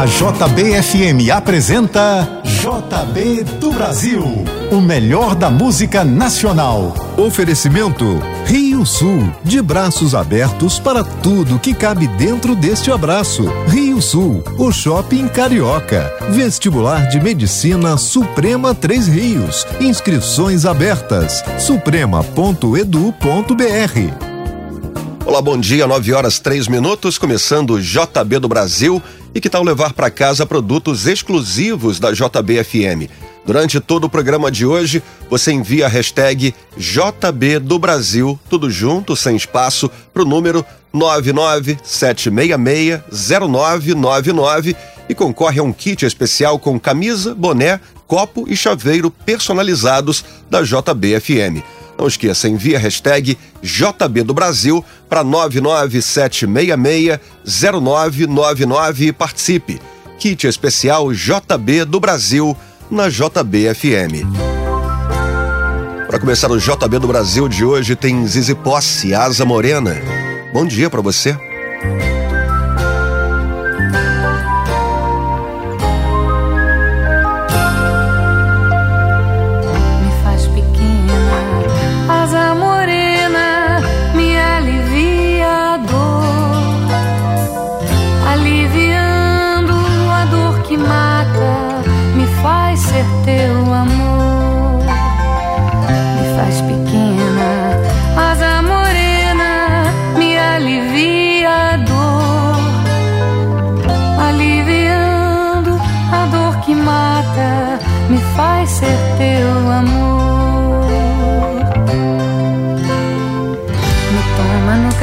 A JBFM apresenta JB do Brasil, o melhor da música nacional. Oferecimento Rio Sul, de braços abertos para tudo que cabe dentro deste abraço. Rio Sul, o shopping carioca. Vestibular de Medicina Suprema Três Rios. Inscrições abertas. suprema.edu.br. Olá, bom dia, 9 horas 3 minutos, começando o JB do Brasil. E que tal levar para casa produtos exclusivos da JBFM? Durante todo o programa de hoje, você envia a hashtag JB do Brasil, tudo junto, sem espaço, para o número 997660999 e concorre a um kit especial com camisa, boné, copo e chaveiro personalizados da JBFM. Não esqueça, envie a hashtag JB do Brasil para 997660999 e participe. Kit especial JB do Brasil na JBFM. Para começar o JB do Brasil de hoje tem Zizi Posse, Asa Morena. Bom dia para você.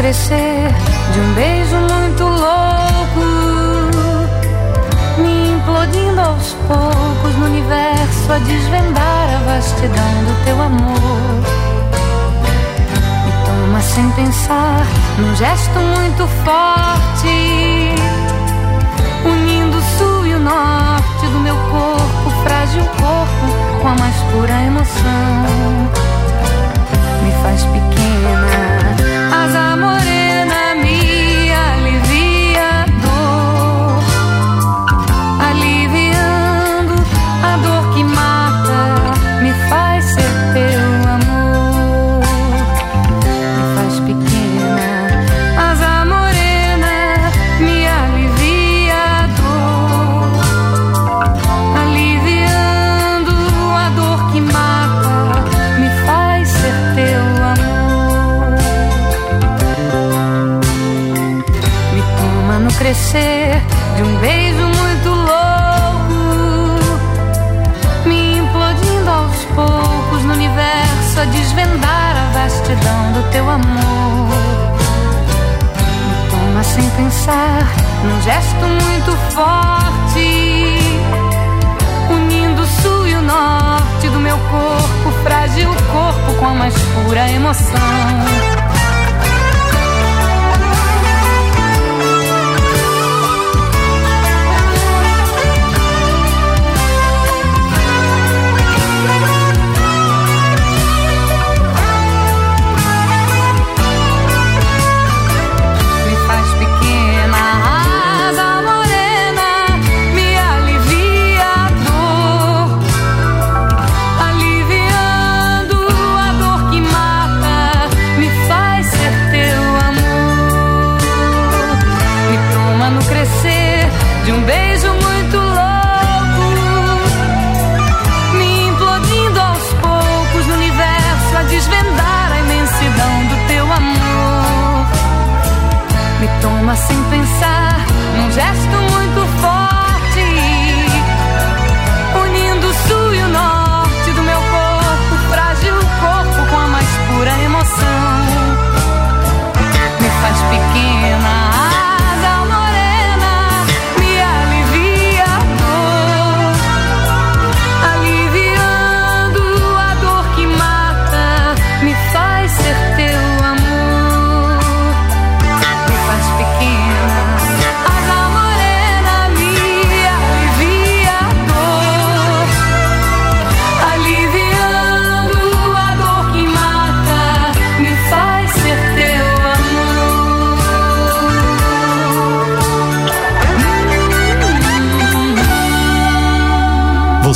Crescer de um beijo muito louco, me implodindo aos poucos no universo a desvendar a vastidão do teu amor. Me toma sem pensar num gesto muito forte, unindo o sul e o norte do meu corpo, frágil corpo, com a mais pura emoção. Me faz pequena asa morena gesto muito forte, unindo o sul e o norte do meu corpo, frágil corpo com a mais pura emoção.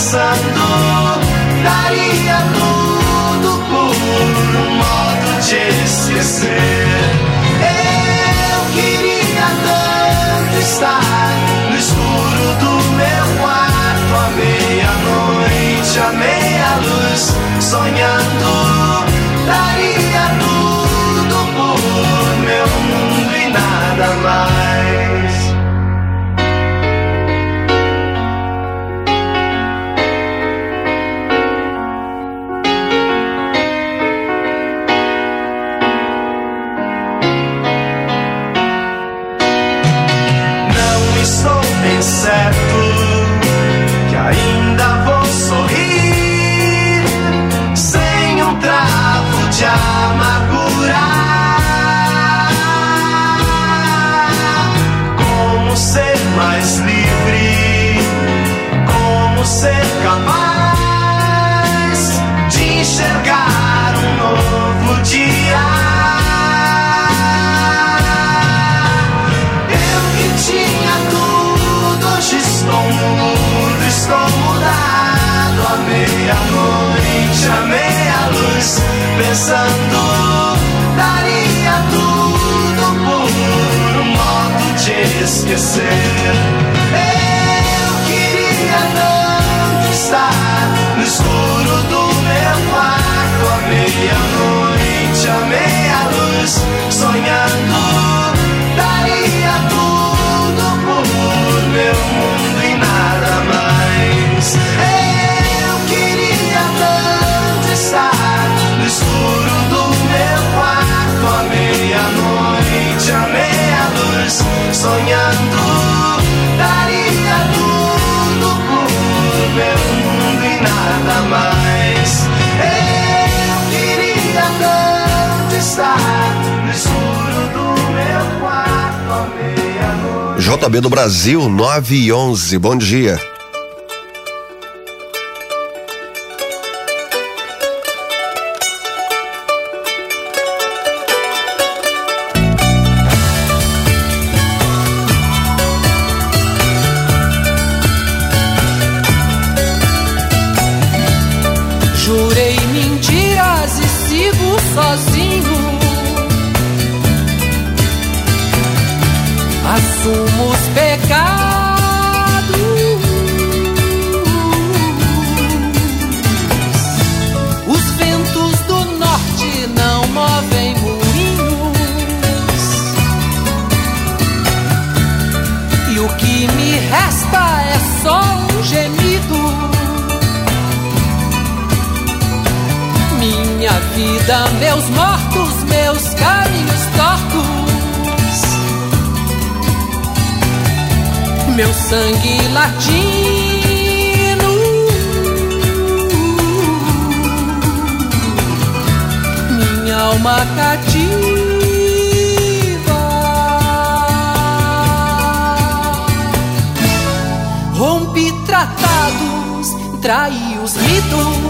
pensando, daria tudo por um modo de esquecer. Eu queria tanto estar no escuro do meu quarto à meia-noite, à meia-luz, sonhando. estou mudado à meia-noite, à meia-luz, pensando, daria tudo por um modo de esquecer. Eu queria tanto estar no escuro do meu quarto, à meia-noite, à meia-luz, sonhar. nada mais. Eu queria tanto estar no escuro do meu quarto à meia-noite. JB do Brasil, 9 e 11. Bom dia. minha vida, meus mortos, meus caminhos tortos, meu sangue latino, minha alma cativa. rompe tratados, traí os ritos.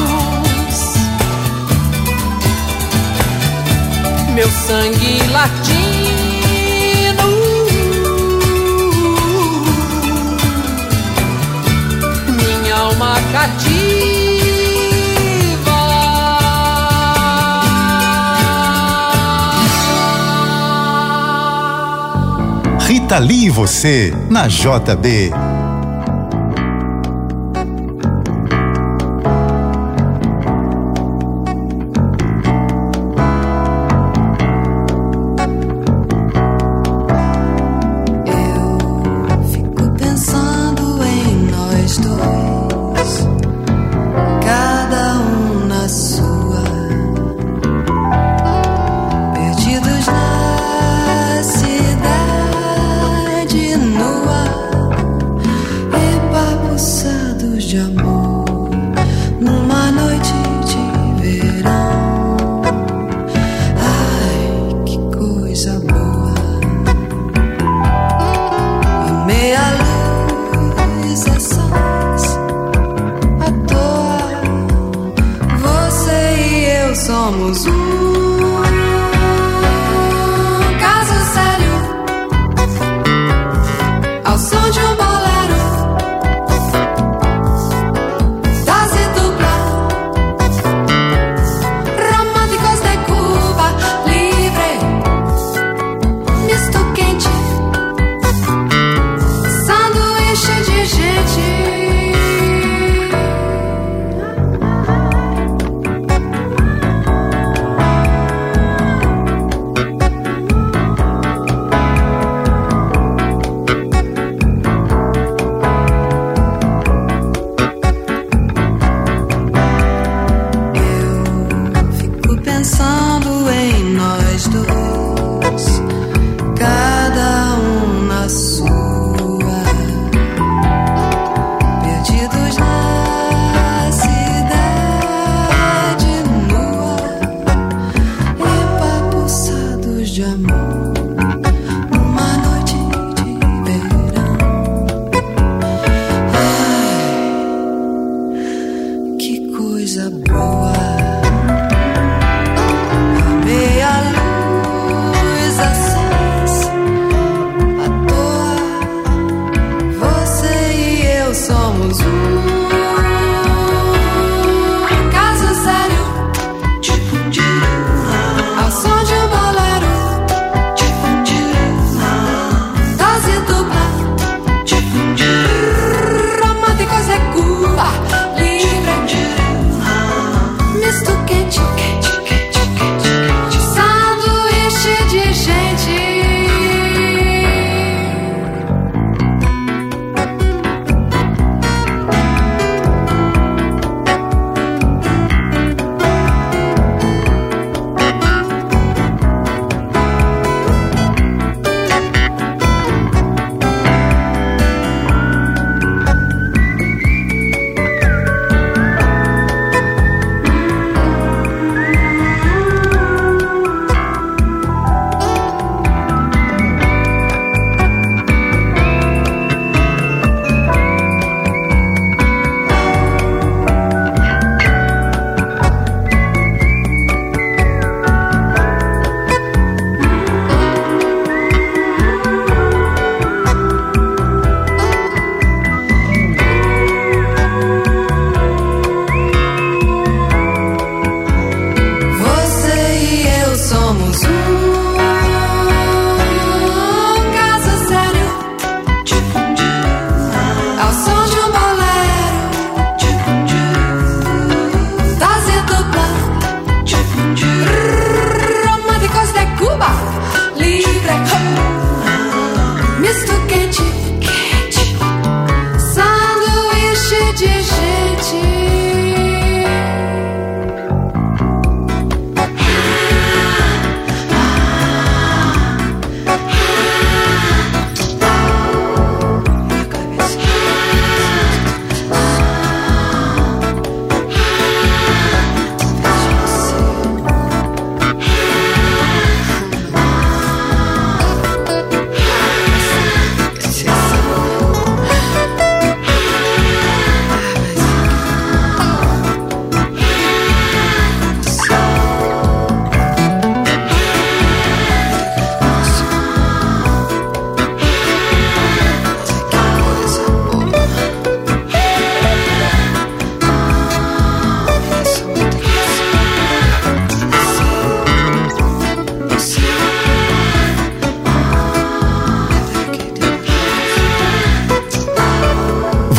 Meu sangue latino. Minha alma cativa. Rita Lee e você, na JB.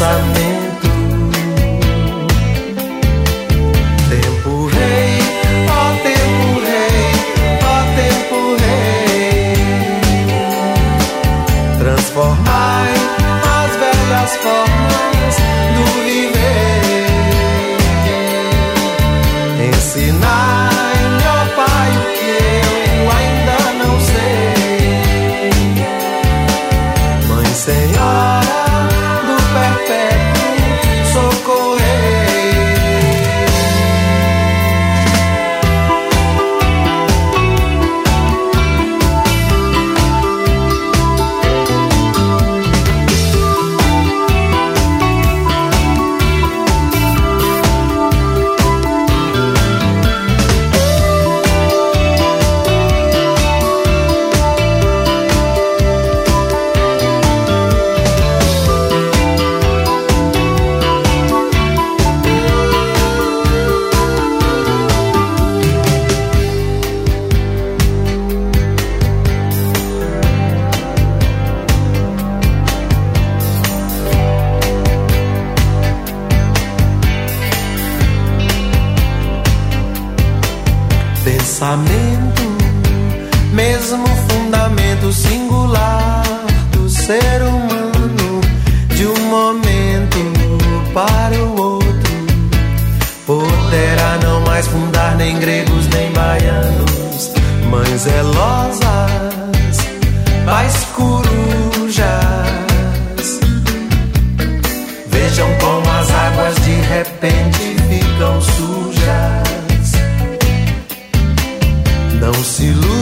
sun. Nem pensamento.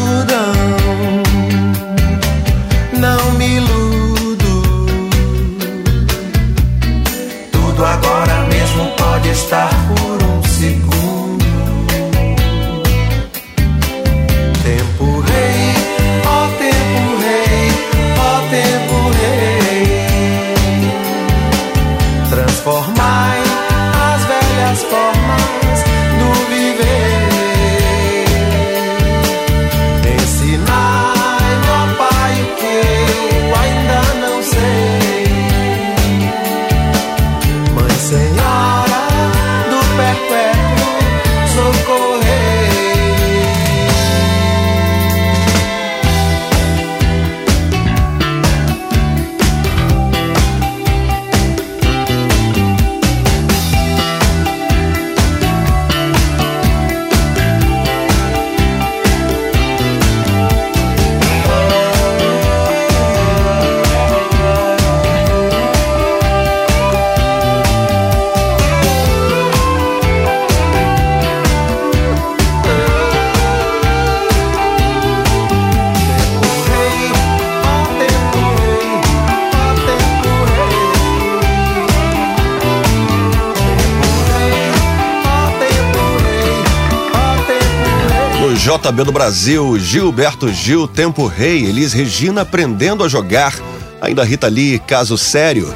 JB do Brasil, Gilberto Gil, Tempo Rei, Elis Regina aprendendo a jogar, ainda Rita Lee, caso sério.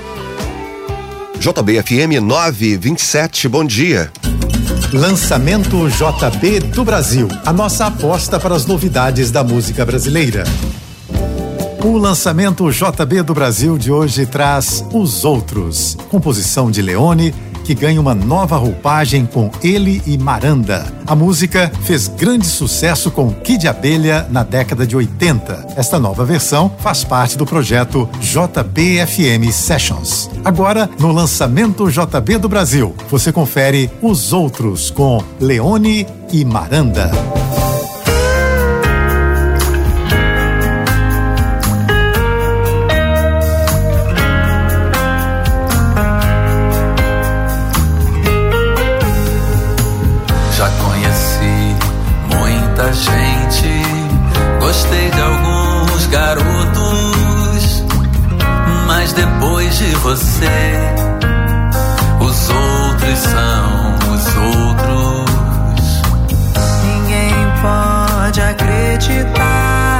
JBFM 927, bom dia. Lançamento JB do Brasil, a nossa aposta para as novidades da música brasileira. O lançamento JB do Brasil de hoje traz Os Outros, composição de Leone que ganha uma nova roupagem com ele e Maranda. A música fez grande sucesso com Kid Abelha na década de 80. Esta nova versão faz parte do projeto JBFM Sessions. Agora, no lançamento JB do Brasil, você confere os outros com Leone e Maranda. Você. Os outros são os outros. Ninguém pode acreditar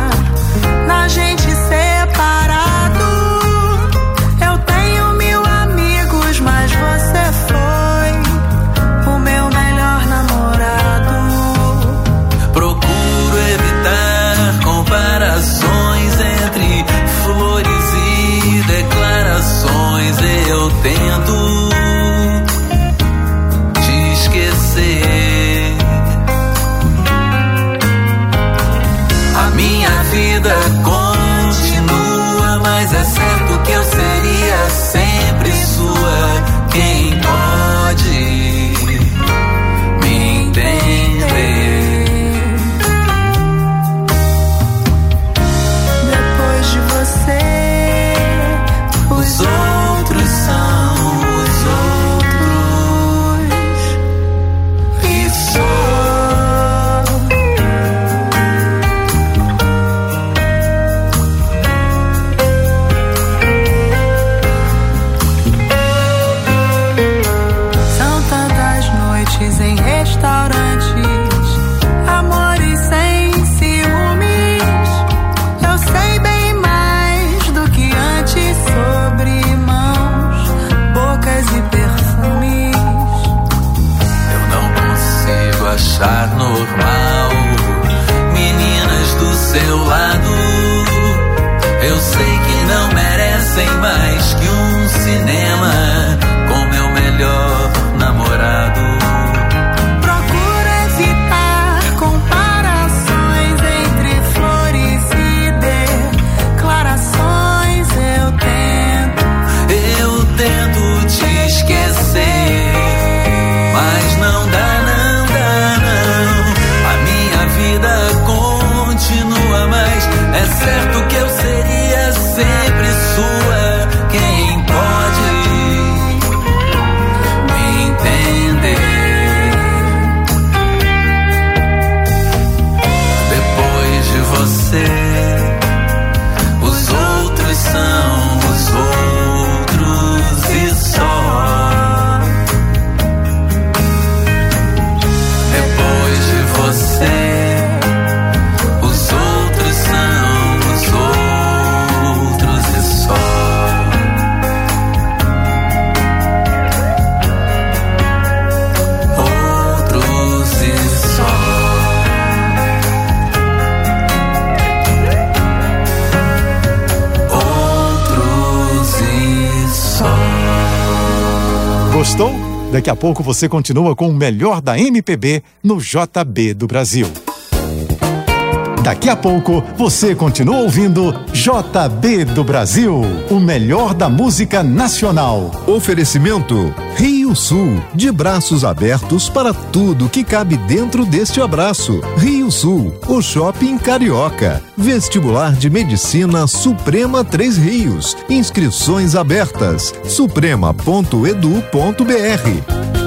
Daqui a pouco você continua com o melhor da MPB no JB do Brasil. Daqui a pouco você continua ouvindo JB do Brasil, o melhor da música nacional. Oferecimento Rio Sul, de braços abertos para tudo que cabe dentro deste abraço. Rio Sul, o shopping carioca. Vestibular de Medicina Suprema Três Rios. Inscrições abertas. suprema.edu.br.